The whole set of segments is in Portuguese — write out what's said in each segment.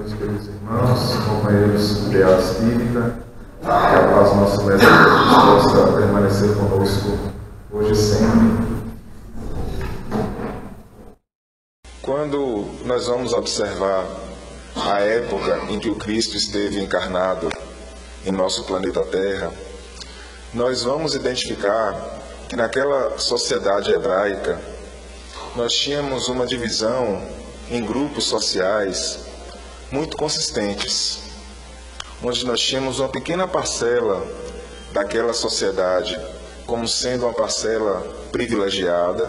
noite, queridos irmãos, companheiros de arte espírita. Que a paz do nosso Mestre Jesus possa permanecer conosco hoje e sempre. Quando nós vamos observar a época em que o Cristo esteve encarnado em nosso planeta Terra, nós vamos identificar que naquela sociedade hebraica nós tínhamos uma divisão em grupos sociais muito consistentes, onde nós tínhamos uma pequena parcela daquela sociedade como sendo uma parcela privilegiada,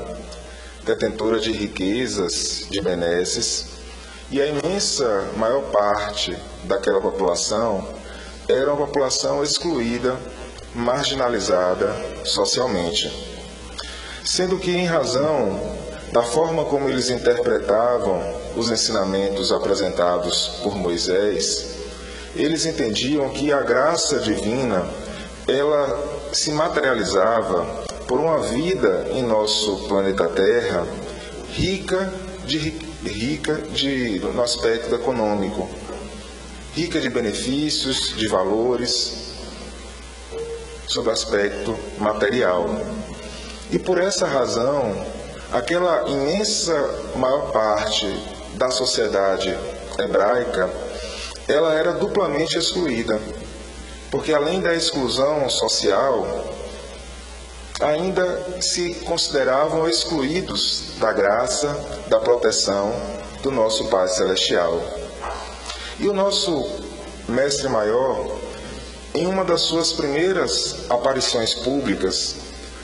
detentora de riquezas, de benesses, e a imensa maior parte daquela população era uma população excluída, marginalizada socialmente. Sendo que, em razão da forma como eles interpretavam os ensinamentos apresentados por Moisés, eles entendiam que a graça divina ela se materializava por uma vida em nosso planeta Terra rica de rica de no aspecto econômico, rica de benefícios, de valores, sob aspecto material. E por essa razão, aquela imensa maior parte da sociedade hebraica, ela era duplamente excluída, porque além da exclusão social, ainda se consideravam excluídos da graça, da proteção do nosso Pai Celestial. E o nosso Mestre Maior, em uma das suas primeiras aparições públicas,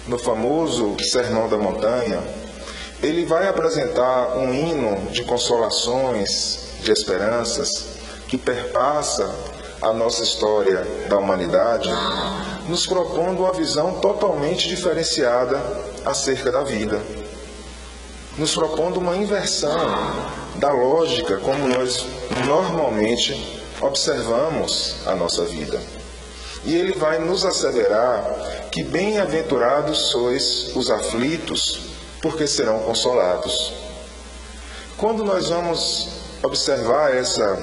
no famoso Sermão da Montanha, ele vai apresentar um hino de consolações, de esperanças, que perpassa a nossa história da humanidade, nos propondo uma visão totalmente diferenciada acerca da vida. Nos propondo uma inversão da lógica como nós normalmente observamos a nossa vida. E ele vai nos asseverar que bem-aventurados sois os aflitos, porque serão consolados. Quando nós vamos observar essa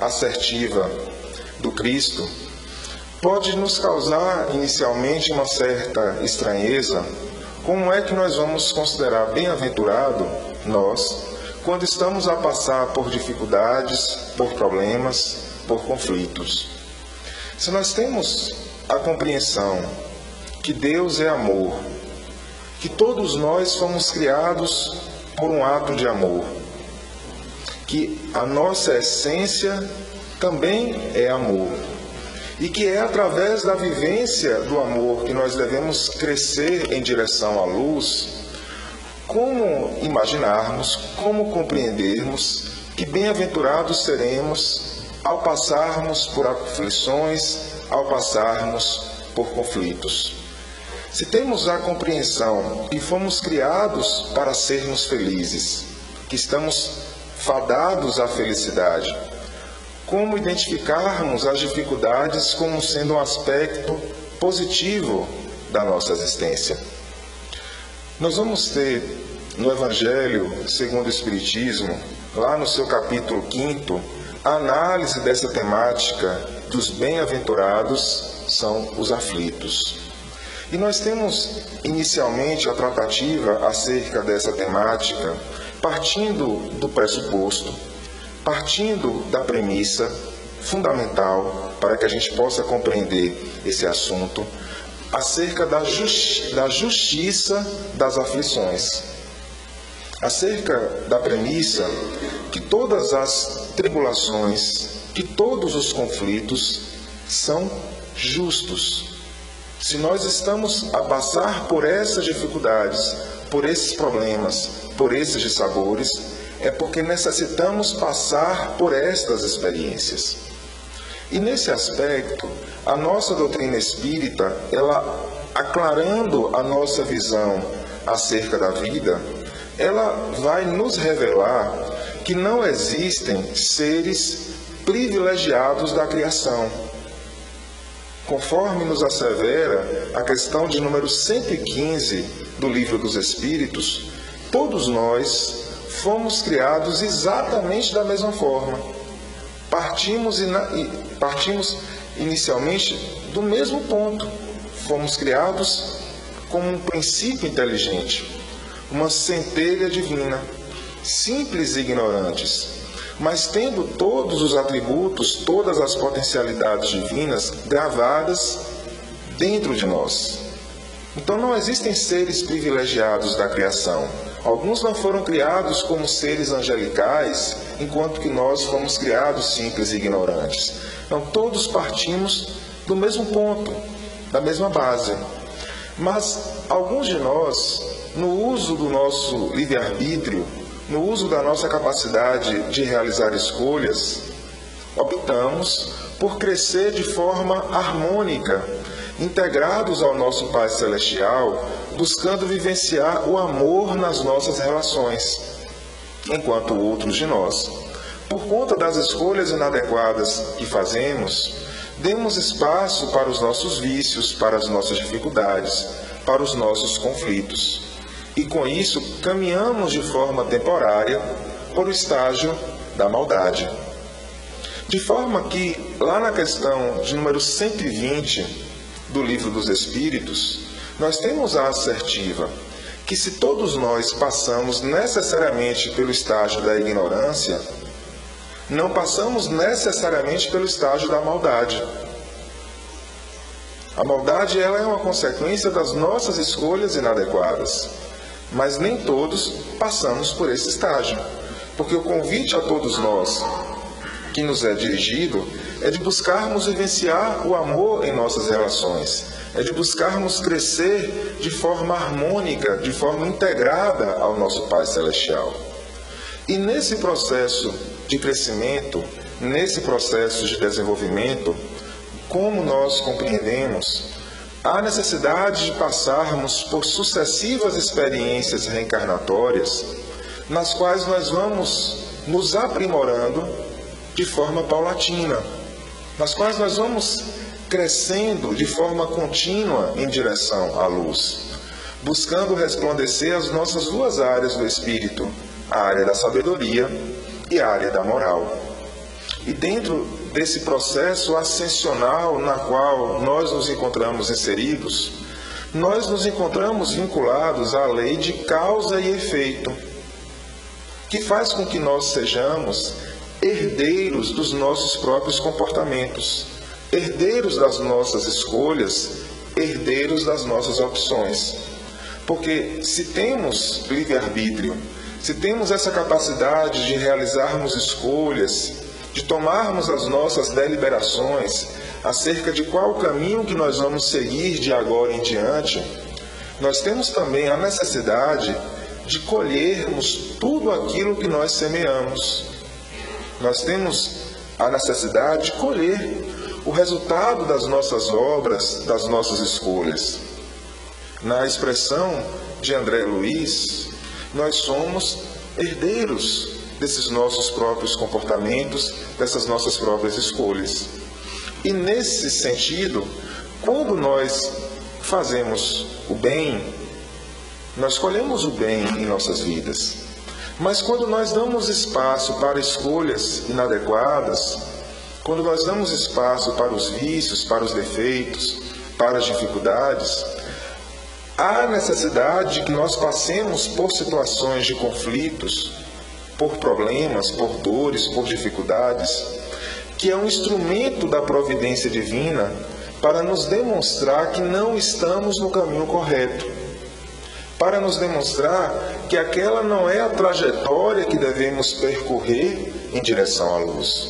assertiva do Cristo, pode nos causar inicialmente uma certa estranheza. Como é que nós vamos considerar bem-aventurado nós quando estamos a passar por dificuldades, por problemas, por conflitos? Se nós temos a compreensão que Deus é amor, que todos nós fomos criados por um ato de amor, que a nossa essência também é amor. E que é através da vivência do amor que nós devemos crescer em direção à luz, como imaginarmos, como compreendermos que bem-aventurados seremos ao passarmos por aflições, ao passarmos por conflitos. Se temos a compreensão que fomos criados para sermos felizes, que estamos fadados à felicidade, como identificarmos as dificuldades como sendo um aspecto positivo da nossa existência. Nós vamos ter no Evangelho segundo o Espiritismo, lá no seu capítulo 5, a análise dessa temática dos bem-aventurados são os aflitos. E nós temos inicialmente a tratativa acerca dessa temática partindo do pressuposto partindo da premissa fundamental para que a gente possa compreender esse assunto acerca da, justi da justiça das aflições. Acerca da premissa que todas as tribulações, que todos os conflitos são justos. Se nós estamos a passar por essas dificuldades, por esses problemas, por esses dissabores, é porque necessitamos passar por estas experiências. E nesse aspecto, a nossa doutrina espírita, ela aclarando a nossa visão acerca da vida, ela vai nos revelar que não existem seres privilegiados da criação. Conforme nos assevera a questão de número 115 do Livro dos Espíritos, todos nós fomos criados exatamente da mesma forma. partimos, partimos inicialmente do mesmo ponto. Fomos criados como um princípio inteligente, uma centelha divina, simples e ignorantes, mas tendo todos os atributos, todas as potencialidades divinas gravadas dentro de nós. Então não existem seres privilegiados da criação. Alguns não foram criados como seres angelicais, enquanto que nós fomos criados simples e ignorantes. Então todos partimos do mesmo ponto, da mesma base. Mas alguns de nós, no uso do nosso livre-arbítrio, no uso da nossa capacidade de realizar escolhas, optamos por crescer de forma harmônica, integrados ao nosso Pai Celestial, buscando vivenciar o amor nas nossas relações, enquanto outros de nós, por conta das escolhas inadequadas que fazemos, demos espaço para os nossos vícios, para as nossas dificuldades, para os nossos conflitos. E com isso, caminhamos de forma temporária por o estágio da maldade. De forma que, lá na questão de número 120 do Livro dos Espíritos, nós temos a assertiva que se todos nós passamos necessariamente pelo estágio da ignorância, não passamos necessariamente pelo estágio da maldade. A maldade ela é uma consequência das nossas escolhas inadequadas, mas nem todos passamos por esse estágio, porque o convite a todos nós que nos é dirigido é de buscarmos vivenciar o amor em nossas relações, é de buscarmos crescer de forma harmônica, de forma integrada ao nosso Pai Celestial. E nesse processo de crescimento, nesse processo de desenvolvimento, como nós compreendemos, há necessidade de passarmos por sucessivas experiências reencarnatórias, nas quais nós vamos nos aprimorando de forma paulatina, nas quais nós vamos crescendo de forma contínua em direção à luz, buscando resplandecer as nossas duas áreas do espírito, a área da sabedoria e a área da moral. E dentro desse processo ascensional na qual nós nos encontramos inseridos, nós nos encontramos vinculados à lei de causa e efeito, que faz com que nós sejamos herdeiros dos nossos próprios comportamentos, herdeiros das nossas escolhas, herdeiros das nossas opções. Porque se temos livre-arbítrio, se temos essa capacidade de realizarmos escolhas, de tomarmos as nossas deliberações acerca de qual caminho que nós vamos seguir de agora em diante, nós temos também a necessidade de colhermos tudo aquilo que nós semeamos. Nós temos a necessidade de colher o resultado das nossas obras, das nossas escolhas. Na expressão de André Luiz, nós somos herdeiros desses nossos próprios comportamentos, dessas nossas próprias escolhas. E nesse sentido, quando nós fazemos o bem, nós colhemos o bem em nossas vidas. Mas quando nós damos espaço para escolhas inadequadas, quando nós damos espaço para os vícios, para os defeitos, para as dificuldades, há necessidade de que nós passemos por situações de conflitos, por problemas, por dores, por dificuldades, que é um instrumento da providência divina para nos demonstrar que não estamos no caminho correto, para nos demonstrar que aquela não é a trajetória que devemos percorrer em direção à luz.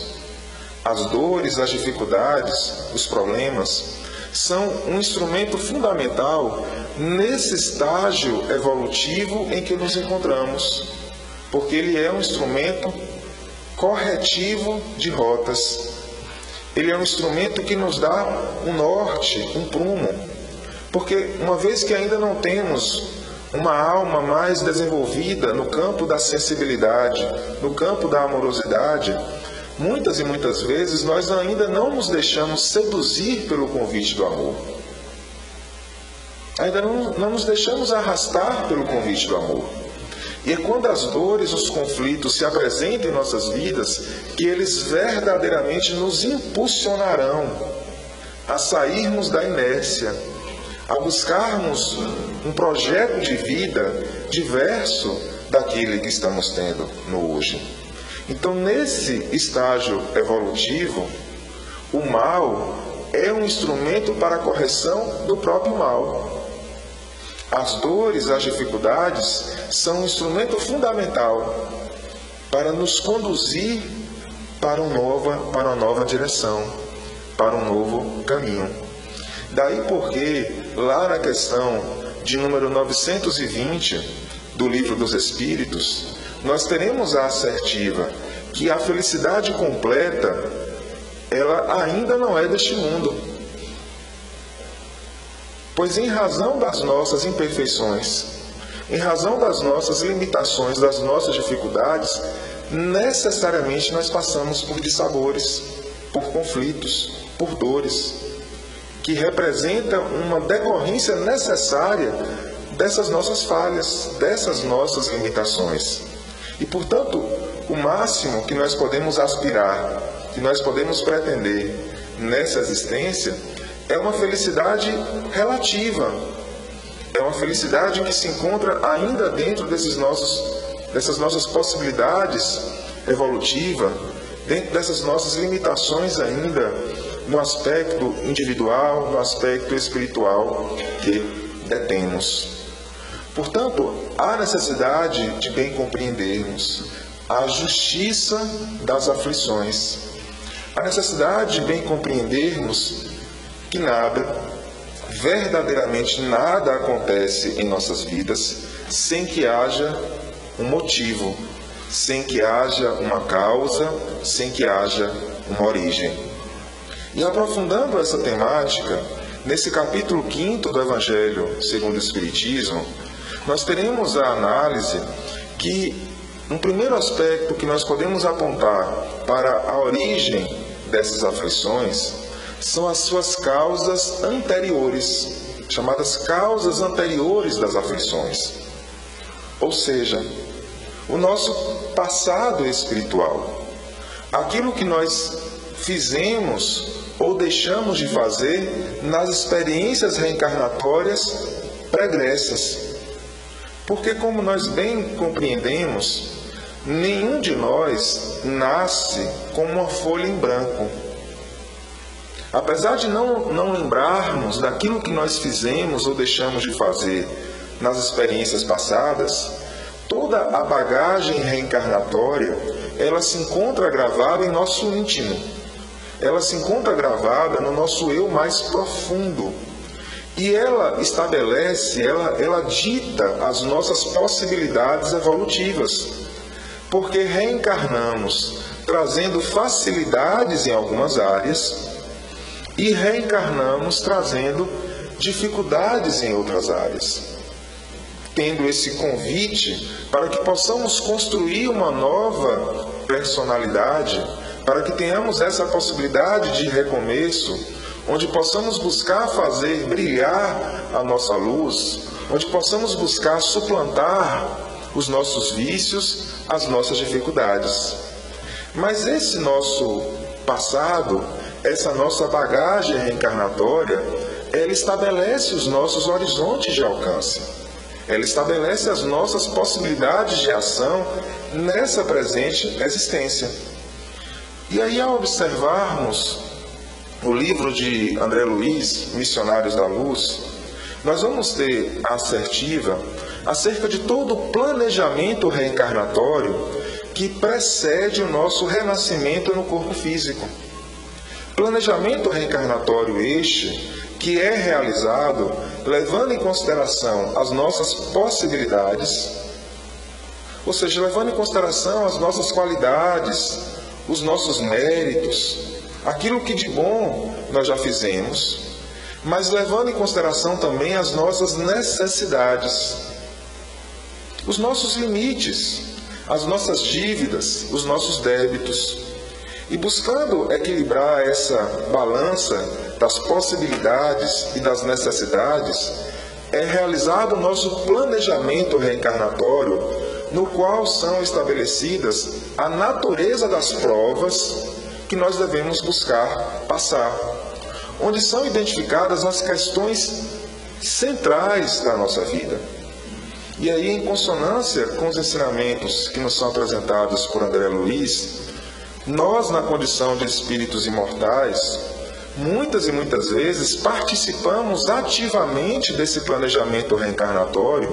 As dores, as dificuldades, os problemas são um instrumento fundamental nesse estágio evolutivo em que nos encontramos, porque ele é um instrumento corretivo de rotas. Ele é um instrumento que nos dá um norte, um prumo. Porque uma vez que ainda não temos uma alma mais desenvolvida no campo da sensibilidade, no campo da amorosidade, muitas e muitas vezes nós ainda não nos deixamos seduzir pelo convite do amor. Ainda não, não nos deixamos arrastar pelo convite do amor. E é quando as dores, os conflitos se apresentam em nossas vidas que eles verdadeiramente nos impulsionarão a sairmos da inércia, a buscarmos um projeto de vida diverso daquele que estamos tendo no hoje. Então, nesse estágio evolutivo, o mal é um instrumento para a correção do próprio mal. As dores, as dificuldades são um instrumento fundamental para nos conduzir para, uma nova, para uma nova direção, para um novo caminho. Daí porque, lá na questão de número 920 do Livro dos Espíritos, nós teremos a assertiva que a felicidade completa ela ainda não é deste mundo. Pois em razão das nossas imperfeições, em razão das nossas limitações, das nossas dificuldades, necessariamente nós passamos por dissabores, por conflitos, por dores, que representam uma decorrência necessária dessas nossas falhas, dessas nossas limitações. E, portanto, o máximo que nós podemos aspirar, que nós podemos pretender nessa existência, é uma felicidade relativa. É uma felicidade que se encontra ainda dentro desses nossos, dessas nossas possibilidades evolutivas, dentro dessas nossas limitações ainda no aspecto individual, no aspecto espiritual que detemos. Portanto, há necessidade de bem compreendermos a justiça das aflições. A necessidade de bem compreendermos que nada, verdadeiramente nada acontece em nossas vidas sem que haja um motivo, sem que haja uma causa, sem que haja uma origem. E aprofundando essa temática, nesse capítulo 5 do Evangelho segundo o Espiritismo, nós teremos a análise que um primeiro aspecto que nós podemos apontar para a origem dessas aflições são as suas causas anteriores, chamadas causas anteriores das aflições. Ou seja, o nosso passado espiritual. Aquilo que nós fizemos ou deixamos de fazer nas experiências reencarnatórias pregressas. Porque, como nós bem compreendemos, nenhum de nós nasce com uma folha em branco. Apesar de não, não lembrarmos daquilo que nós fizemos ou deixamos de fazer nas experiências passadas, toda a bagagem reencarnatória ela se encontra gravada em nosso íntimo. Ela se encontra gravada no nosso eu mais profundo. E ela estabelece, ela, ela dita as nossas possibilidades evolutivas. Porque reencarnamos trazendo facilidades em algumas áreas e reencarnamos trazendo dificuldades em outras áreas. Tendo esse convite para que possamos construir uma nova personalidade, para que tenhamos essa possibilidade de recomeço, onde possamos buscar fazer brilhar a nossa luz, onde possamos buscar suplantar os nossos vícios, as nossas dificuldades. Mas esse nosso passado, essa nossa bagagem reencarnatória, ela estabelece os nossos horizontes de alcance. Ela estabelece as nossas possibilidades de ação nessa presente existência. E aí, ao observarmos o livro de André Luiz, Missionários da Luz, nós vamos ter a assertiva acerca de todo o planejamento reencarnatório que precede o nosso renascimento no corpo físico. Planejamento reencarnatório este que é realizado levando em consideração as nossas possibilidades, ou seja, levando em consideração as nossas qualidades, os nossos méritos, aquilo que de bom nós já fizemos, mas levando em consideração também as nossas necessidades, os nossos limites, as nossas dívidas, os nossos débitos. E buscando equilibrar essa balança das possibilidades e das necessidades, é realizado o nosso planejamento reencarnatório no qual são estabelecidas a natureza das provas que nós devemos buscar passar, onde são identificadas as questões centrais da nossa vida. E aí, em consonância com os ensinamentos que nos são apresentados por André Luiz, nós, na condição de espíritos imortais, muitas e muitas vezes participamos ativamente desse planejamento reencarnatório,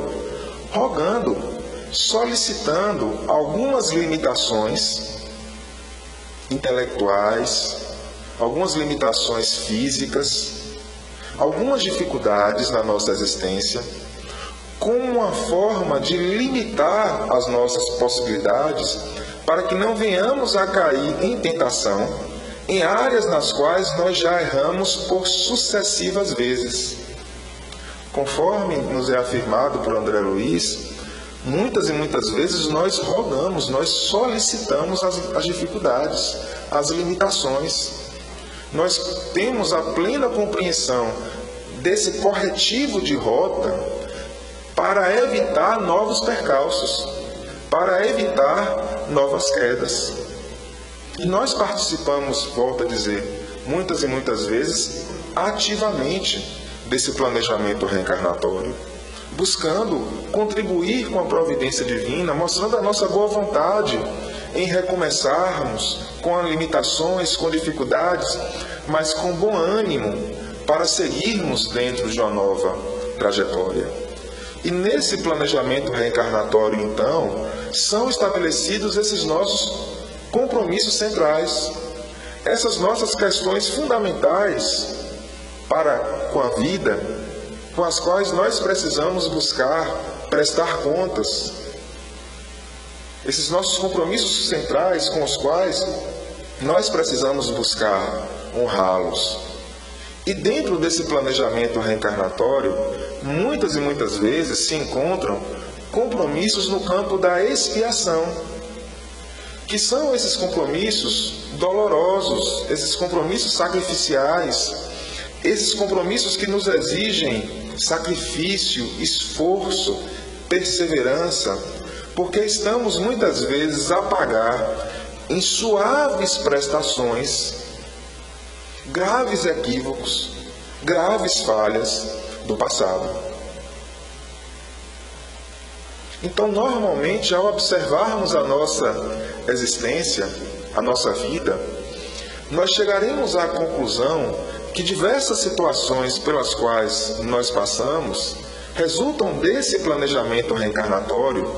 rogando, solicitando algumas limitações intelectuais, algumas limitações físicas, algumas dificuldades na nossa existência, como uma forma de limitar as nossas possibilidades para que não venhamos a cair em tentação em áreas nas quais nós já erramos por sucessivas vezes. Conforme nos é afirmado por André Luiz, muitas e muitas vezes nós rogamos, nós solicitamos as, as dificuldades, as limitações. Nós temos a plena compreensão desse corretivo de rota para evitar novos percalços, para evitar novas quedas. E nós participamos, volto a dizer, muitas e muitas vezes, ativamente desse planejamento reencarnatório, buscando contribuir com a providência divina, mostrando a nossa boa vontade em recomeçarmos com limitações, com dificuldades, mas com bom ânimo para seguirmos dentro de uma nova trajetória. E nesse planejamento reencarnatório, então, são estabelecidos esses nossos compromissos centrais, essas nossas questões fundamentais para com a vida, com as quais nós precisamos buscar prestar contas, esses nossos compromissos centrais com os quais nós precisamos buscar honrá-los. E dentro desse planejamento reencarnatório, muitas e muitas vezes se encontram compromissos no campo da expiação que são esses compromissos dolorosos, esses compromissos sacrificiais, esses compromissos que nos exigem sacrifício, esforço, perseverança, porque estamos muitas vezes a pagar em suaves prestações graves equívocos, graves falhas do passado. Então, normalmente, ao observarmos a nossa existência, a nossa vida, nós chegaremos à conclusão que diversas situações pelas quais nós passamos resultam desse planejamento reencarnatório,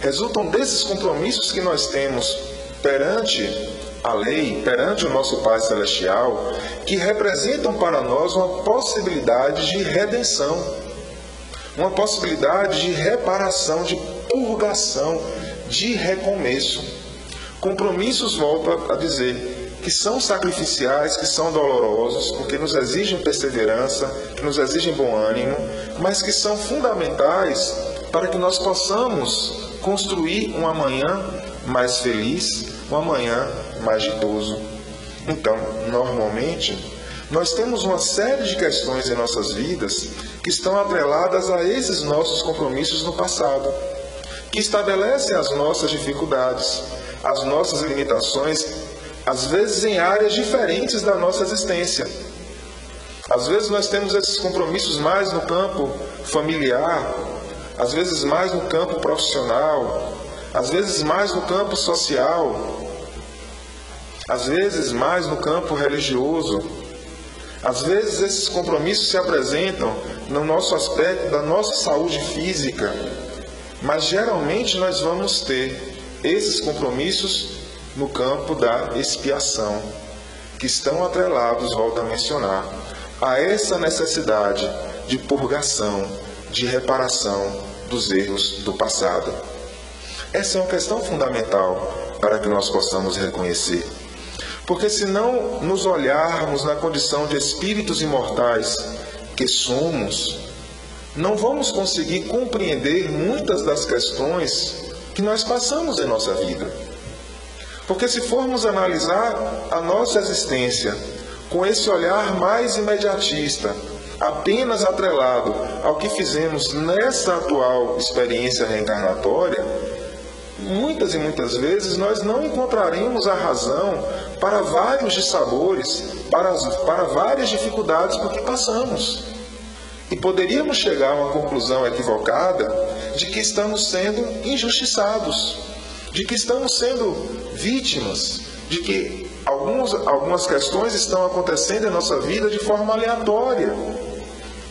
resultam desses compromissos que nós temos perante a lei, perante o nosso Pai Celestial, que representam para nós uma possibilidade de redenção uma possibilidade de reparação, de purgação, de recomeço. Compromissos, volto a dizer, que são sacrificiais, que são dolorosos, porque nos exigem perseverança, que nos exigem bom ânimo, mas que são fundamentais para que nós possamos construir um amanhã mais feliz, um amanhã mais. Então, normalmente, nós temos uma série de questões em nossas vidas que estão atreladas a esses nossos compromissos no passado, que estabelecem as nossas dificuldades, as nossas limitações, às vezes em áreas diferentes da nossa existência. Às vezes nós temos esses compromissos mais no campo familiar, às vezes mais no campo profissional, às vezes mais no campo social, às vezes mais no campo religioso. Às vezes esses compromissos se apresentam no nosso aspecto da nossa saúde física, mas geralmente nós vamos ter esses compromissos no campo da expiação, que estão atrelados, volto a mencionar, a essa necessidade de purgação, de reparação dos erros do passado. Essa é uma questão fundamental para que nós possamos reconhecer. Porque se não nos olharmos na condição de espíritos imortais que somos, não vamos conseguir compreender muitas das questões que nós passamos em nossa vida. Porque se formos analisar a nossa existência com esse olhar mais imediatista, apenas atrelado ao que fizemos nessa atual experiência reencarnatória, muitas e muitas vezes nós não encontraremos a razão para vários dissabores, para, para várias dificuldades por que passamos. E poderíamos chegar a uma conclusão equivocada de que estamos sendo injustiçados, de que estamos sendo vítimas, de que alguns, algumas questões estão acontecendo em nossa vida de forma aleatória,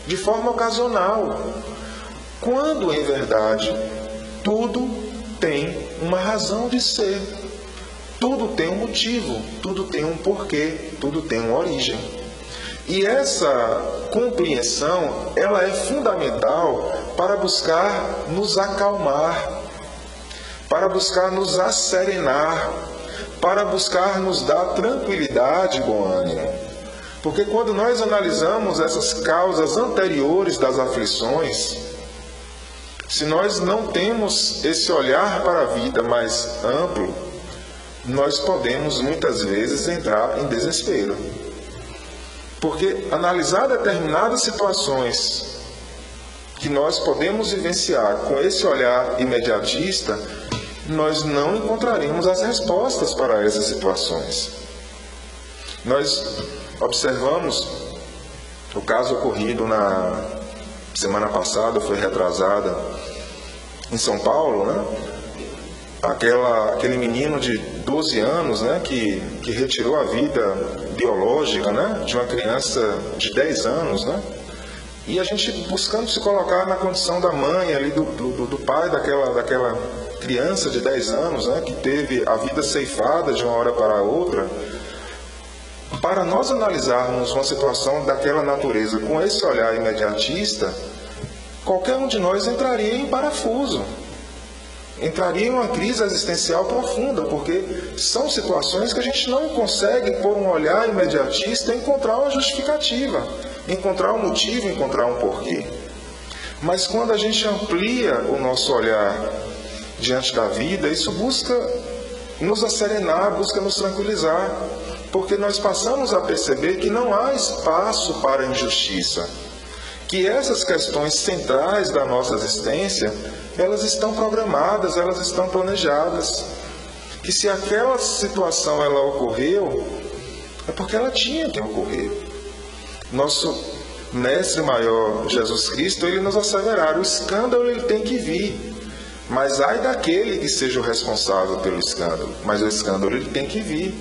de forma ocasional, quando em verdade tudo tem uma razão de ser. Tudo tem um motivo, tudo tem um porquê, tudo tem uma origem. E essa compreensão, ela é fundamental para buscar nos acalmar, para buscar nos asserenar, para buscar nos dar tranquilidade bom ânimo. Porque quando nós analisamos essas causas anteriores das aflições, se nós não temos esse olhar para a vida mais amplo, nós podemos muitas vezes entrar em desespero. Porque analisar determinadas situações que nós podemos vivenciar com esse olhar imediatista, nós não encontraremos as respostas para essas situações. Nós observamos o caso ocorrido na semana passada, foi retrasada, em São Paulo, né? Aquela, aquele menino de 12 anos né, que, que retirou a vida biológica né, de uma criança de 10 anos. Né? E a gente buscando se colocar na condição da mãe, ali, do, do, do pai daquela, daquela criança de 10 anos né, que teve a vida ceifada de uma hora para outra. Para nós analisarmos uma situação daquela natureza com esse olhar imediatista, qualquer um de nós entraria em parafuso. Entraria em uma crise existencial profunda, porque são situações que a gente não consegue, por um olhar imediatista, encontrar uma justificativa, encontrar um motivo, encontrar um porquê. Mas quando a gente amplia o nosso olhar diante da vida, isso busca nos acerenar, busca nos tranquilizar, porque nós passamos a perceber que não há espaço para injustiça que essas questões centrais da nossa existência, elas estão programadas, elas estão planejadas. Que se aquela situação ela ocorreu, é porque ela tinha que ocorrer. Nosso mestre maior Jesus Cristo, ele nos asseverar, o escândalo ele tem que vir. Mas ai daquele que seja o responsável pelo escândalo, mas o escândalo ele tem que vir.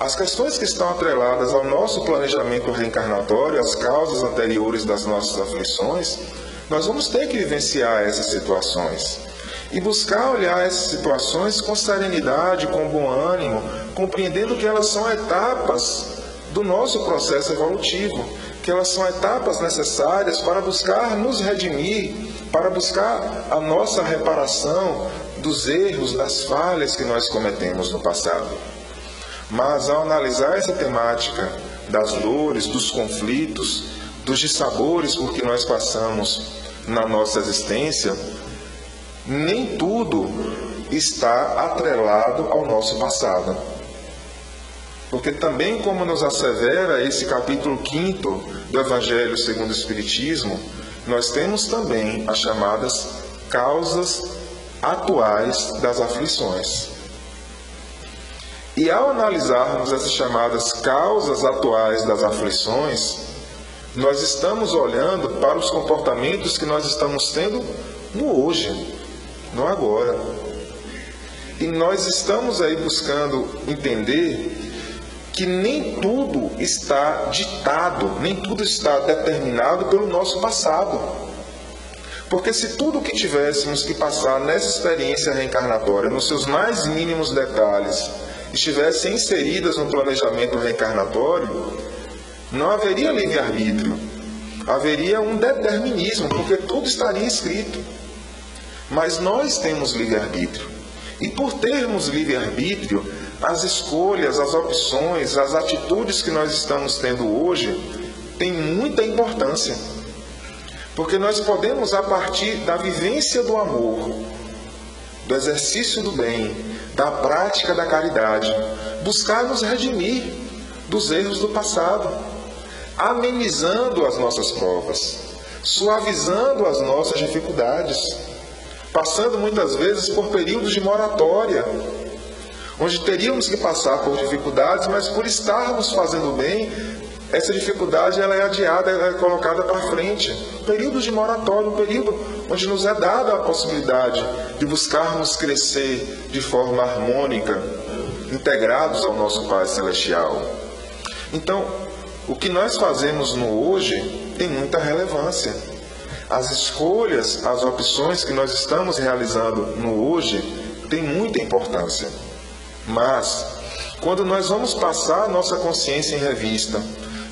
As questões que estão atreladas ao nosso planejamento reencarnatório, as causas anteriores das nossas aflições, nós vamos ter que vivenciar essas situações e buscar olhar essas situações com serenidade, com bom ânimo, compreendendo que elas são etapas do nosso processo evolutivo, que elas são etapas necessárias para buscar nos redimir, para buscar a nossa reparação dos erros, das falhas que nós cometemos no passado. Mas ao analisar essa temática das dores, dos conflitos, dos dissabores por que nós passamos na nossa existência, nem tudo está atrelado ao nosso passado. Porque também, como nos assevera esse capítulo 5 do Evangelho segundo o Espiritismo, nós temos também as chamadas causas atuais das aflições. E ao analisarmos essas chamadas causas atuais das aflições, nós estamos olhando para os comportamentos que nós estamos tendo no hoje, no agora. E nós estamos aí buscando entender que nem tudo está ditado, nem tudo está determinado pelo nosso passado. Porque se tudo que tivéssemos que passar nessa experiência reencarnatória, nos seus mais mínimos detalhes, estivessem inseridas no planejamento reencarnatório, não haveria livre-arbítrio. Haveria um determinismo, porque tudo estaria escrito. Mas nós temos livre-arbítrio. E por termos livre-arbítrio, as escolhas, as opções, as atitudes que nós estamos tendo hoje têm muita importância. Porque nós podemos, a partir da vivência do amor, do exercício do bem, da prática da caridade, buscar nos redimir dos erros do passado, amenizando as nossas provas, suavizando as nossas dificuldades, passando muitas vezes por períodos de moratória, onde teríamos que passar por dificuldades, mas por estarmos fazendo bem, essa dificuldade ela é adiada, ela é colocada para frente. Período de moratória, um período onde nos é dada a possibilidade de buscarmos crescer de forma harmônica, integrados ao nosso Pai Celestial. Então, o que nós fazemos no hoje tem muita relevância. As escolhas, as opções que nós estamos realizando no hoje têm muita importância. Mas, quando nós vamos passar a nossa consciência em revista,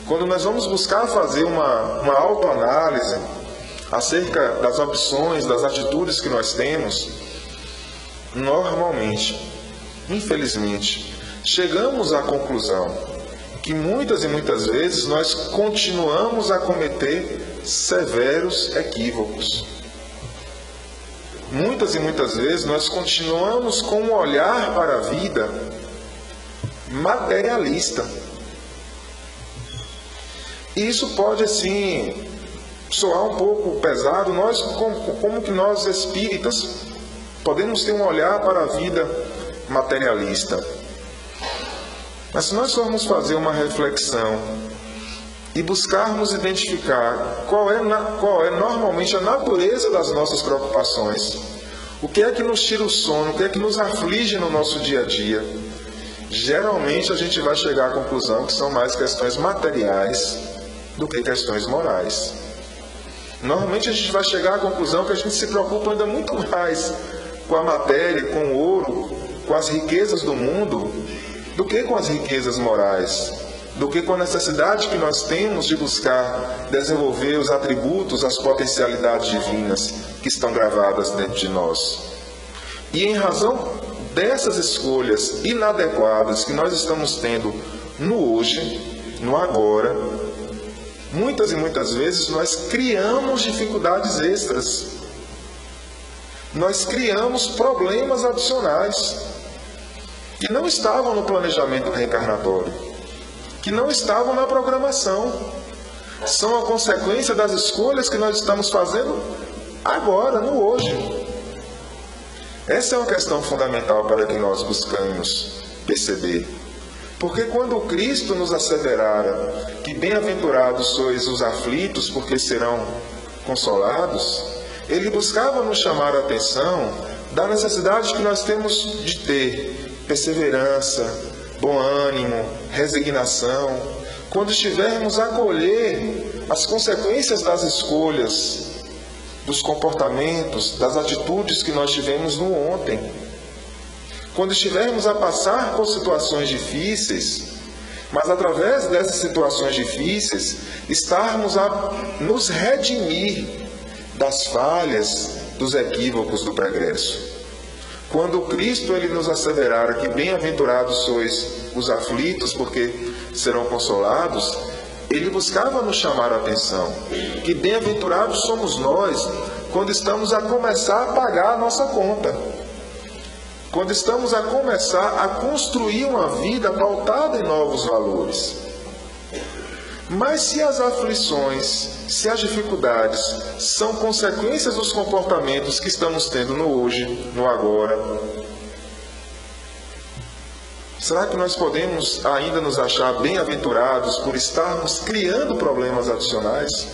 quando nós vamos buscar fazer uma, uma autoanálise acerca das opções, das atitudes que nós temos, normalmente, infelizmente, chegamos à conclusão que muitas e muitas vezes nós continuamos a cometer severos equívocos. Muitas e muitas vezes nós continuamos com um olhar para a vida materialista. E isso pode, assim, soar um pouco pesado. Nós, como, como que nós espíritas, podemos ter um olhar para a vida materialista. Mas se nós formos fazer uma reflexão e buscarmos identificar qual é, qual é normalmente a natureza das nossas preocupações, o que é que nos tira o sono, o que é que nos aflige no nosso dia a dia, geralmente a gente vai chegar à conclusão que são mais questões materiais do que questões morais. Normalmente a gente vai chegar à conclusão que a gente se preocupa ainda muito mais com a matéria, com o ouro, com as riquezas do mundo, do que com as riquezas morais, do que com a necessidade que nós temos de buscar desenvolver os atributos, as potencialidades divinas que estão gravadas dentro de nós. E em razão dessas escolhas inadequadas que nós estamos tendo no hoje, no agora, Muitas e muitas vezes nós criamos dificuldades extras. Nós criamos problemas adicionais que não estavam no planejamento reencarnatório, que não estavam na programação. São a consequência das escolhas que nós estamos fazendo agora, no hoje. Essa é uma questão fundamental para que nós buscamos perceber. Porque quando Cristo nos asseverara que bem-aventurados sois os aflitos, porque serão consolados, ele buscava nos chamar a atenção da necessidade que nós temos de ter perseverança, bom ânimo, resignação, quando estivermos a colher as consequências das escolhas, dos comportamentos, das atitudes que nós tivemos no ontem. Quando estivermos a passar por situações difíceis, mas através dessas situações difíceis, estarmos a nos redimir das falhas, dos equívocos do progresso. Quando Cristo ele nos asseverara que bem-aventurados sois os aflitos, porque serão consolados, ele buscava nos chamar a atenção que bem-aventurados somos nós quando estamos a começar a pagar a nossa conta quando estamos a começar a construir uma vida pautada em novos valores. Mas se as aflições, se as dificuldades são consequências dos comportamentos que estamos tendo no hoje, no agora, será que nós podemos ainda nos achar bem-aventurados por estarmos criando problemas adicionais?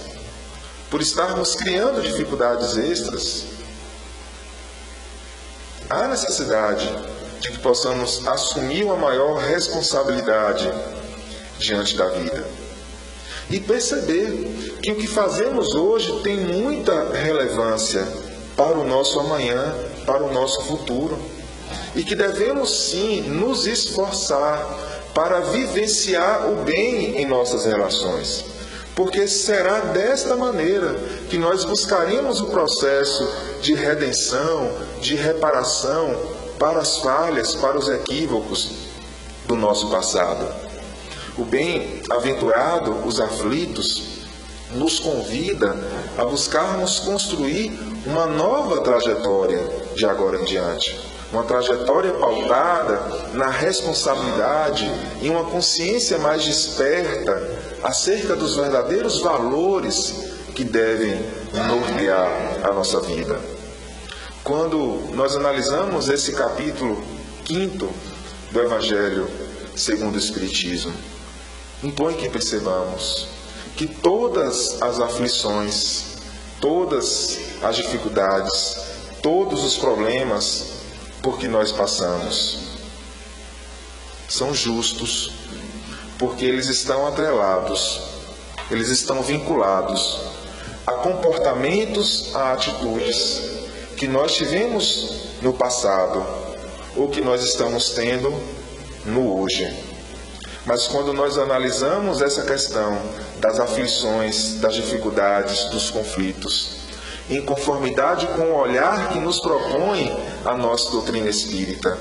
Por estarmos criando dificuldades extras? Há necessidade de que possamos assumir uma maior responsabilidade diante da vida. E perceber que o que fazemos hoje tem muita relevância para o nosso amanhã, para o nosso futuro. E que devemos sim nos esforçar para vivenciar o bem em nossas relações porque será desta maneira que nós buscaremos o processo de redenção, de reparação para as falhas, para os equívocos do nosso passado. O bem-aventurado, os aflitos, nos convida a buscarmos construir uma nova trajetória de agora em diante. Uma trajetória pautada na responsabilidade e uma consciência mais desperta acerca dos verdadeiros valores que devem nortear a nossa vida. quando nós analisamos esse capítulo quinto do Evangelho segundo o Espiritismo, impõe que percebamos que todas as aflições, todas as dificuldades, todos os problemas por que nós passamos são justos, porque eles estão atrelados, eles estão vinculados a comportamentos, a atitudes que nós tivemos no passado ou que nós estamos tendo no hoje. Mas quando nós analisamos essa questão das aflições, das dificuldades, dos conflitos, em conformidade com o olhar que nos propõe a nossa doutrina espírita,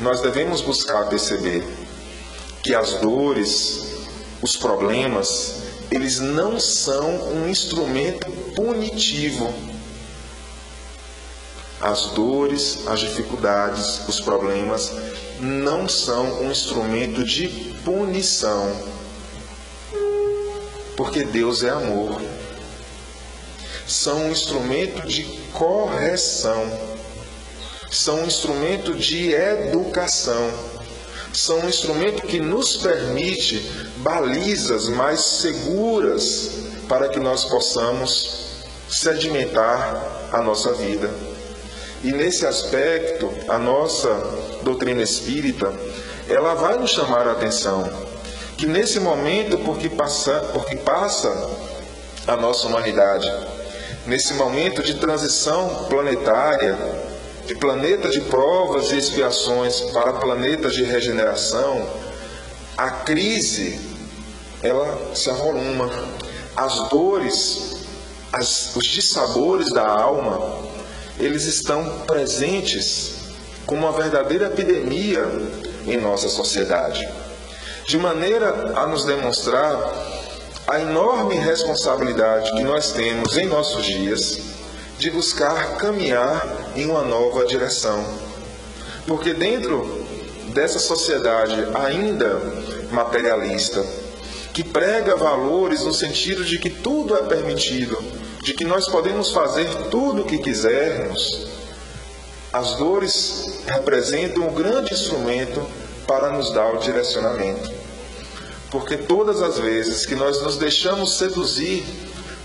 nós devemos buscar perceber que as dores, os problemas, eles não são um instrumento punitivo. As dores, as dificuldades, os problemas não são um instrumento de punição. Porque Deus é amor. São um instrumento de correção. São um instrumento de educação. São um instrumento que nos permite balizas mais seguras para que nós possamos sedimentar a nossa vida. E nesse aspecto, a nossa doutrina espírita, ela vai nos chamar a atenção que nesse momento, porque passa, porque passa a nossa humanidade, nesse momento de transição planetária, de planeta de provas e expiações para planeta de regeneração, a crise ela se arroluma, as dores, as, os dissabores da alma, eles estão presentes como uma verdadeira epidemia em nossa sociedade, de maneira a nos demonstrar a enorme responsabilidade que nós temos em nossos dias de buscar caminhar em uma nova direção. Porque dentro dessa sociedade ainda materialista, que prega valores no sentido de que tudo é permitido, de que nós podemos fazer tudo o que quisermos, as dores representam um grande instrumento para nos dar o direcionamento. Porque todas as vezes que nós nos deixamos seduzir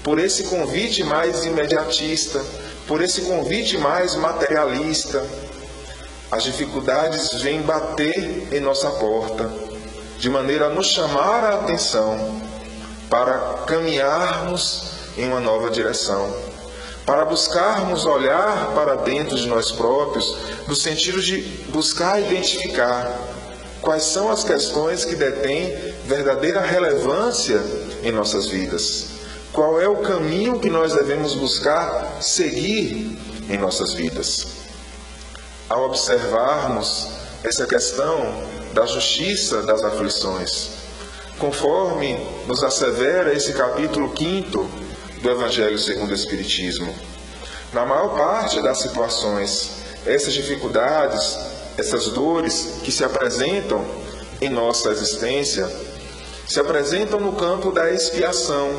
por esse convite mais imediatista, por esse convite mais materialista, as dificuldades vêm bater em nossa porta, de maneira a nos chamar a atenção para caminharmos em uma nova direção para buscarmos olhar para dentro de nós próprios, no sentido de buscar identificar quais são as questões que detêm verdadeira relevância em nossas vidas. Qual é o caminho que nós devemos buscar seguir em nossas vidas? Ao observarmos essa questão da justiça das aflições, conforme nos assevera esse capítulo 5 do Evangelho segundo o Espiritismo. Na maior parte das situações, essas dificuldades, essas dores que se apresentam em nossa existência, se apresentam no campo da expiação,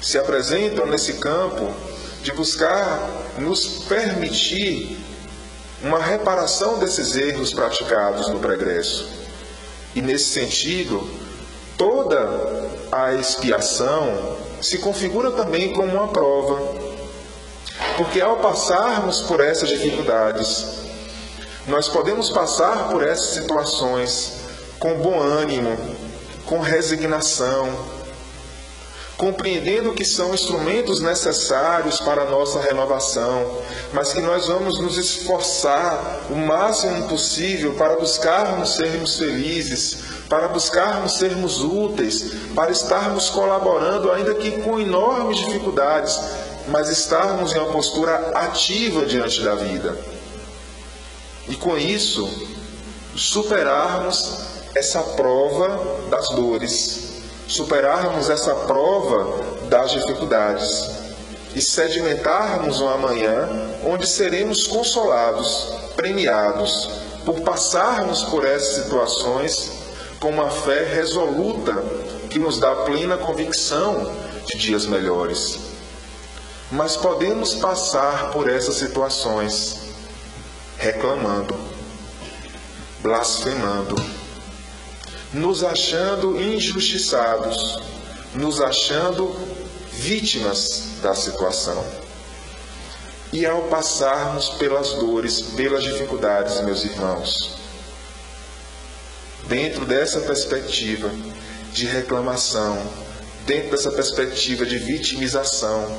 se apresentam nesse campo de buscar nos permitir uma reparação desses erros praticados no progresso. E nesse sentido, toda a expiação, se configura também como uma prova. Porque ao passarmos por essas dificuldades, nós podemos passar por essas situações com bom ânimo, com resignação, compreendendo que são instrumentos necessários para a nossa renovação, mas que nós vamos nos esforçar o máximo possível para buscarmos sermos felizes, para buscarmos sermos úteis, para estarmos colaborando, ainda que com enormes dificuldades, mas estarmos em uma postura ativa diante da vida. E com isso, superarmos essa prova das dores, superarmos essa prova das dificuldades e sedimentarmos um amanhã onde seremos consolados, premiados por passarmos por essas situações com uma fé resoluta que nos dá plena convicção de dias melhores. Mas podemos passar por essas situações reclamando, blasfemando, nos achando injustiçados, nos achando vítimas da situação. E ao passarmos pelas dores, pelas dificuldades, meus irmãos, dentro dessa perspectiva de reclamação, dentro dessa perspectiva de vitimização,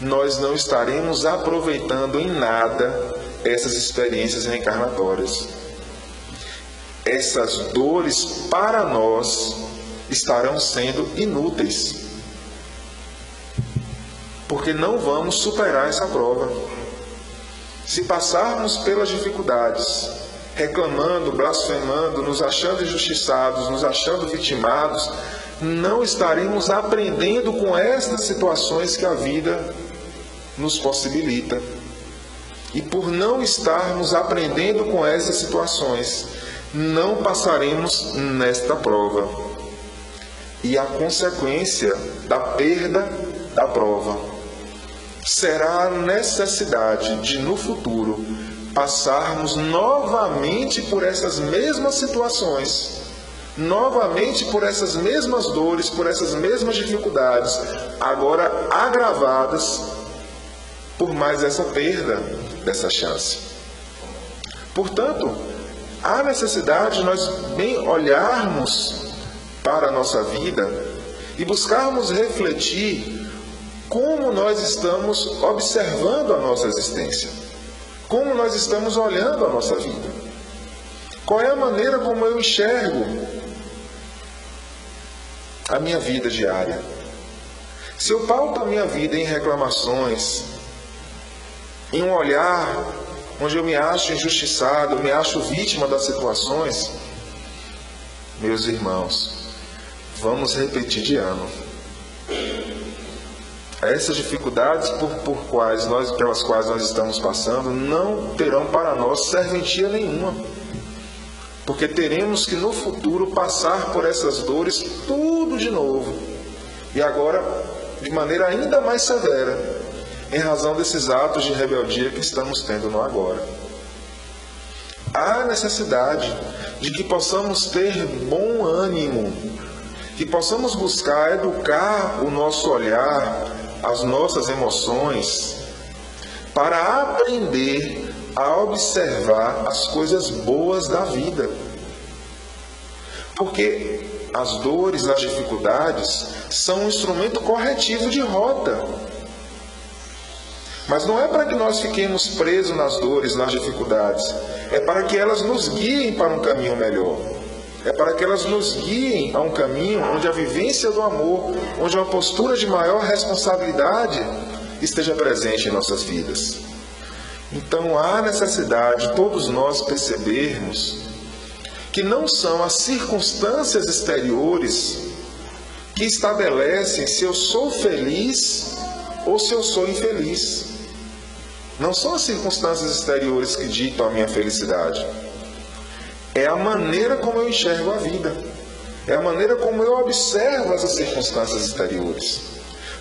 nós não estaremos aproveitando em nada essas experiências reencarnatórias. Essas dores para nós estarão sendo inúteis. Porque não vamos superar essa prova. Se passarmos pelas dificuldades, reclamando, blasfemando, nos achando injustiçados, nos achando vitimados, não estaremos aprendendo com estas situações que a vida nos possibilita. E por não estarmos aprendendo com essas situações, não passaremos nesta prova. E a consequência da perda da prova será a necessidade de, no futuro, passarmos novamente por essas mesmas situações, novamente por essas mesmas dores, por essas mesmas dificuldades, agora agravadas por mais essa perda dessa chance. Portanto, há necessidade de nós bem olharmos para a nossa vida e buscarmos refletir como nós estamos observando a nossa existência, como nós estamos olhando a nossa vida. Qual é a maneira como eu enxergo a minha vida diária? Se eu pauto a minha vida em reclamações, em um olhar onde eu me acho injustiçado, eu me acho vítima das situações, meus irmãos, vamos repetir de ano. Essas dificuldades por, por quais nós, pelas quais nós estamos passando não terão para nós serventia nenhuma. Porque teremos que no futuro passar por essas dores tudo de novo. E agora de maneira ainda mais severa em razão desses atos de rebeldia que estamos tendo no agora. Há necessidade de que possamos ter bom ânimo, que possamos buscar educar o nosso olhar, as nossas emoções, para aprender a observar as coisas boas da vida. Porque as dores, as dificuldades são um instrumento corretivo de rota mas não é para que nós fiquemos presos nas dores, nas dificuldades. É para que elas nos guiem para um caminho melhor. É para que elas nos guiem a um caminho onde a vivência do amor, onde uma postura de maior responsabilidade esteja presente em nossas vidas. Então há necessidade de todos nós percebermos que não são as circunstâncias exteriores que estabelecem se eu sou feliz ou se eu sou infeliz. Não são as circunstâncias exteriores que ditam a minha felicidade. É a maneira como eu enxergo a vida. É a maneira como eu observo essas circunstâncias exteriores.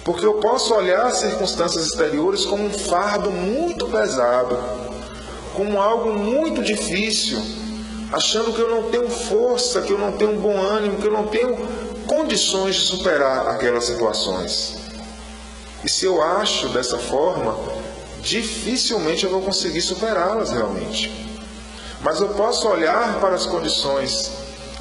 Porque eu posso olhar as circunstâncias exteriores como um fardo muito pesado, como algo muito difícil, achando que eu não tenho força, que eu não tenho bom ânimo, que eu não tenho condições de superar aquelas situações. E se eu acho dessa forma, dificilmente eu vou conseguir superá-las realmente. Mas eu posso olhar para as condições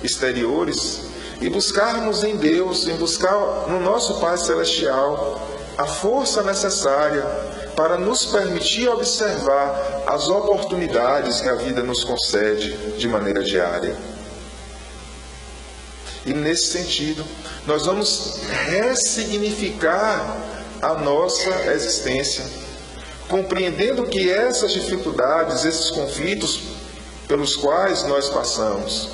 exteriores e buscarmos em Deus, em buscar no nosso Pai Celestial a força necessária para nos permitir observar as oportunidades que a vida nos concede de maneira diária. E nesse sentido, nós vamos ressignificar a nossa existência compreendendo que essas dificuldades, esses conflitos pelos quais nós passamos,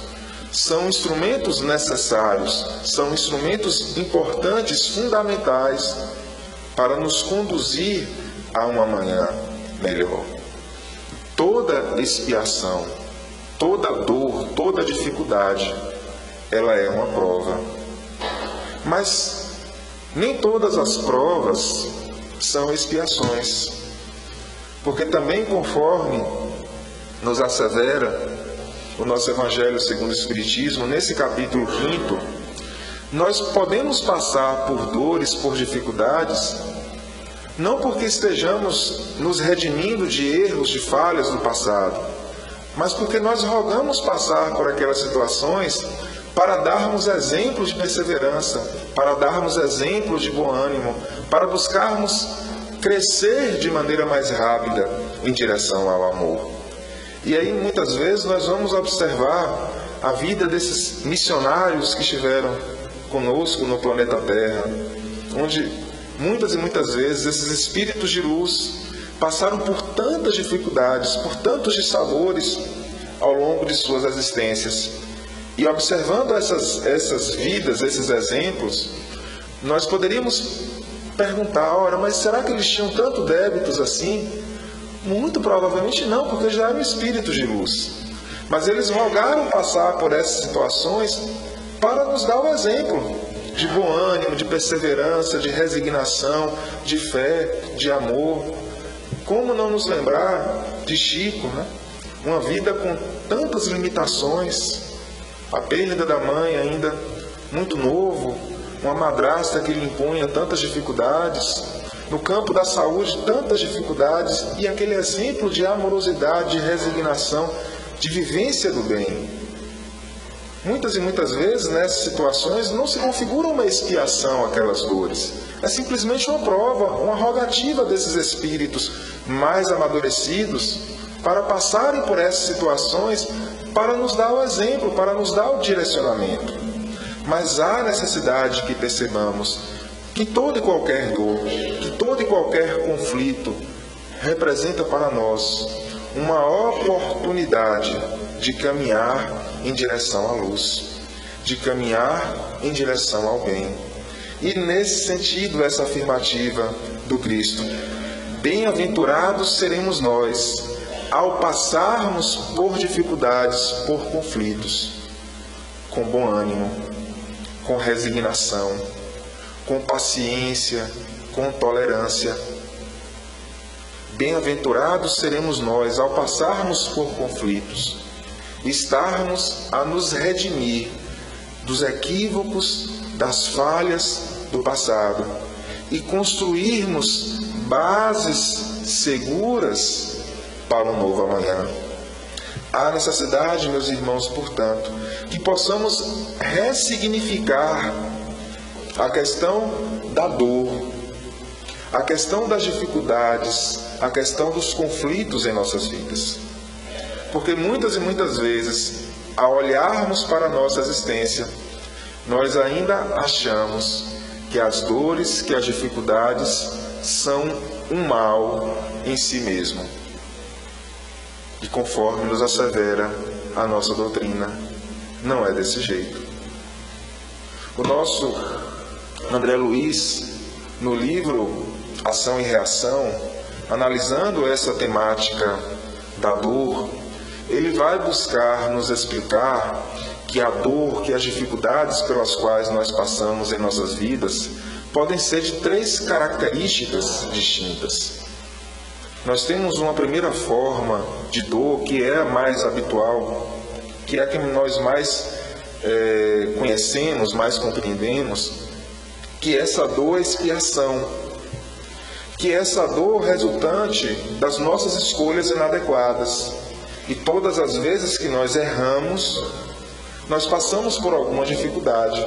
são instrumentos necessários, são instrumentos importantes, fundamentais para nos conduzir a um amanhã melhor. Toda expiação, toda dor, toda dificuldade, ela é uma prova. Mas nem todas as provas são expiações. Porque também conforme nos assevera o nosso Evangelho segundo o Espiritismo, nesse capítulo 5, nós podemos passar por dores, por dificuldades, não porque estejamos nos redimindo de erros, de falhas do passado, mas porque nós rogamos passar por aquelas situações para darmos exemplos de perseverança, para darmos exemplos de bom ânimo, para buscarmos crescer de maneira mais rápida em direção ao amor. E aí muitas vezes nós vamos observar a vida desses missionários que estiveram conosco no planeta Terra, onde muitas e muitas vezes esses espíritos de luz passaram por tantas dificuldades, por tantos dissabores ao longo de suas existências. E observando essas, essas vidas, esses exemplos, nós poderíamos perguntar: ora, mas será que eles tinham tanto débitos assim? Muito provavelmente não, porque já eram espíritos de luz. Mas eles rogaram passar por essas situações para nos dar o exemplo de bom ânimo, de perseverança, de resignação, de fé, de amor. Como não nos lembrar de Chico, né? Uma vida com tantas limitações, a perda da mãe ainda muito novo, uma madrasta que lhe impunha tantas dificuldades, no campo da saúde tantas dificuldades e aquele exemplo de amorosidade, de resignação, de vivência do bem. Muitas e muitas vezes nessas situações não se configura uma expiação aquelas dores. É simplesmente uma prova, uma rogativa desses espíritos mais amadurecidos para passarem por essas situações para nos dar o exemplo, para nos dar o direcionamento. Mas há necessidade que percebamos que toda e qualquer dor, que todo e qualquer conflito representa para nós uma oportunidade de caminhar em direção à luz, de caminhar em direção ao bem. E nesse sentido, essa afirmativa do Cristo: Bem-aventurados seremos nós ao passarmos por dificuldades, por conflitos, com bom ânimo, com resignação com paciência, com tolerância. Bem-aventurados seremos nós ao passarmos por conflitos, estarmos a nos redimir dos equívocos, das falhas do passado e construirmos bases seguras para um novo amanhã. Há necessidade, meus irmãos, portanto, que possamos ressignificar a questão da dor, a questão das dificuldades, a questão dos conflitos em nossas vidas. Porque muitas e muitas vezes, ao olharmos para a nossa existência, nós ainda achamos que as dores, que as dificuldades são um mal em si mesmo. Conforme nos assevera a nossa doutrina, não é desse jeito. O nosso André Luiz, no livro Ação e Reação, analisando essa temática da dor, ele vai buscar nos explicar que a dor, que as dificuldades pelas quais nós passamos em nossas vidas podem ser de três características distintas. Nós temos uma primeira forma de dor que é a mais habitual, que é a que nós mais é, conhecemos, mais compreendemos, que essa dor é expiação, que essa dor resultante das nossas escolhas inadequadas. E todas as vezes que nós erramos, nós passamos por alguma dificuldade,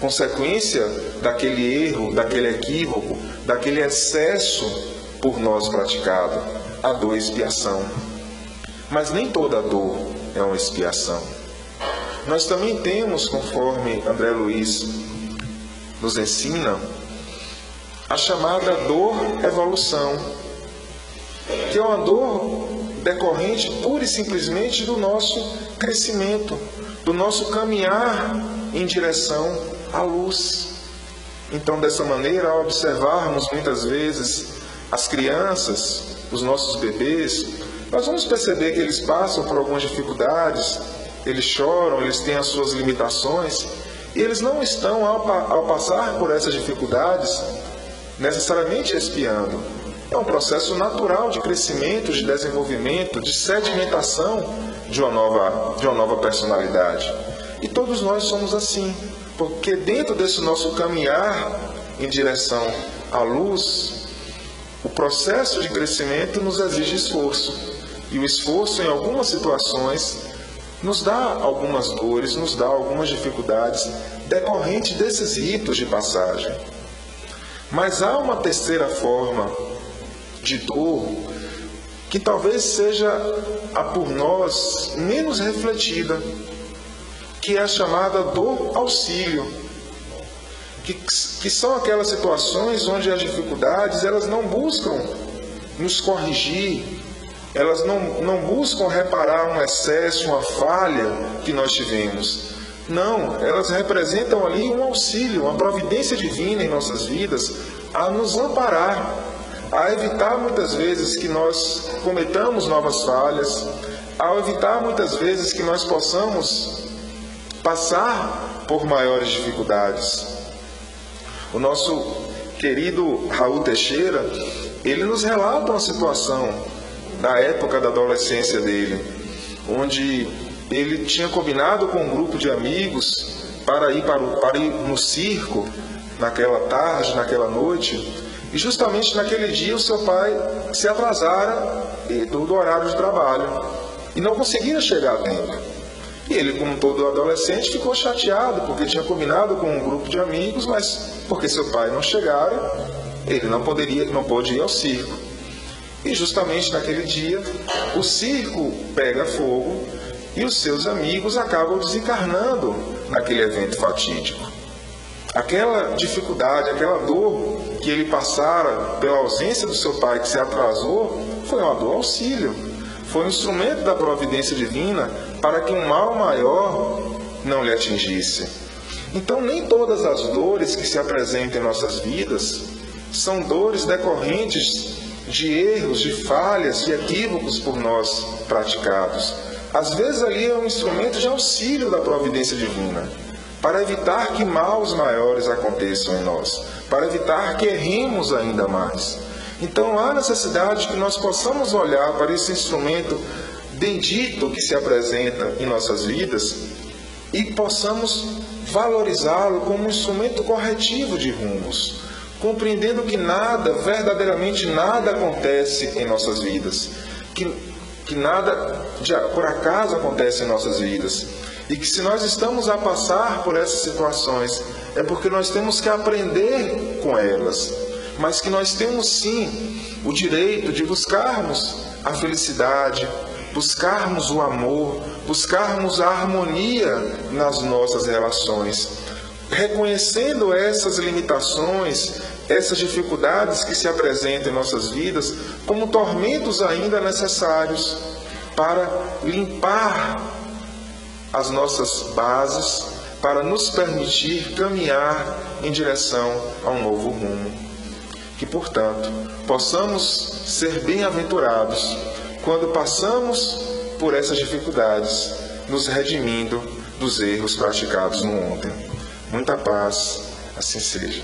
consequência daquele erro, daquele equívoco, daquele excesso por nós praticado, a dor expiação. Mas nem toda dor é uma expiação. Nós também temos, conforme André Luiz nos ensina a chamada dor evolução, que é uma dor decorrente pura e simplesmente do nosso crescimento, do nosso caminhar em direção à luz. Então, dessa maneira, ao observarmos muitas vezes as crianças, os nossos bebês, nós vamos perceber que eles passam por algumas dificuldades, eles choram, eles têm as suas limitações, e eles não estão, ao, ao passar por essas dificuldades, necessariamente expiando. É um processo natural de crescimento, de desenvolvimento, de sedimentação de uma nova, de uma nova personalidade. E todos nós somos assim, porque dentro desse nosso caminhar em direção à luz, o processo de crescimento nos exige esforço. E o esforço, em algumas situações, nos dá algumas dores, nos dá algumas dificuldades decorrente desses ritos de passagem. Mas há uma terceira forma de dor que talvez seja a por nós menos refletida, que é a chamada dor auxílio, que, que são aquelas situações onde as dificuldades elas não buscam nos corrigir, elas não, não buscam reparar um excesso, uma falha que nós tivemos. Não, elas representam ali um auxílio, uma providência divina em nossas vidas a nos amparar, a evitar muitas vezes que nós cometamos novas falhas, a evitar muitas vezes que nós possamos passar por maiores dificuldades. O nosso querido Raul Teixeira, ele nos relata uma situação da época da adolescência dele, onde ele tinha combinado com um grupo de amigos para ir, para, o, para ir no circo naquela tarde, naquela noite, e justamente naquele dia o seu pai se atrasara do, do horário de trabalho e não conseguia chegar a tempo. E ele, como todo adolescente, ficou chateado porque tinha combinado com um grupo de amigos, mas porque seu pai não chegara, ele não poderia, não pôde ir ao circo. E justamente naquele dia, o circo pega fogo e os seus amigos acabam desencarnando naquele evento fatídico. Aquela dificuldade, aquela dor que ele passara pela ausência do seu pai que se atrasou, foi uma dor auxílio. Foi um instrumento da providência divina para que um mal maior não lhe atingisse. Então, nem todas as dores que se apresentam em nossas vidas são dores decorrentes de erros, de falhas, de equívocos por nós praticados. Às vezes ali é um instrumento de auxílio da providência divina, para evitar que maus maiores aconteçam em nós, para evitar que erremos ainda mais. Então há necessidade que nós possamos olhar para esse instrumento bendito que se apresenta em nossas vidas e possamos valorizá-lo como um instrumento corretivo de rumos, compreendendo que nada, verdadeiramente nada acontece em nossas vidas, que, que nada de, por acaso acontece em nossas vidas. E que se nós estamos a passar por essas situações, é porque nós temos que aprender com elas, mas que nós temos sim o direito de buscarmos a felicidade, buscarmos o amor, buscarmos a harmonia nas nossas relações, reconhecendo essas limitações, essas dificuldades que se apresentam em nossas vidas como tormentos ainda necessários para limpar as nossas bases, para nos permitir caminhar em direção a um novo rumo. Que, portanto, possamos ser bem-aventurados quando passamos por essas dificuldades, nos redimindo dos erros praticados no ontem. Muita paz, assim seja.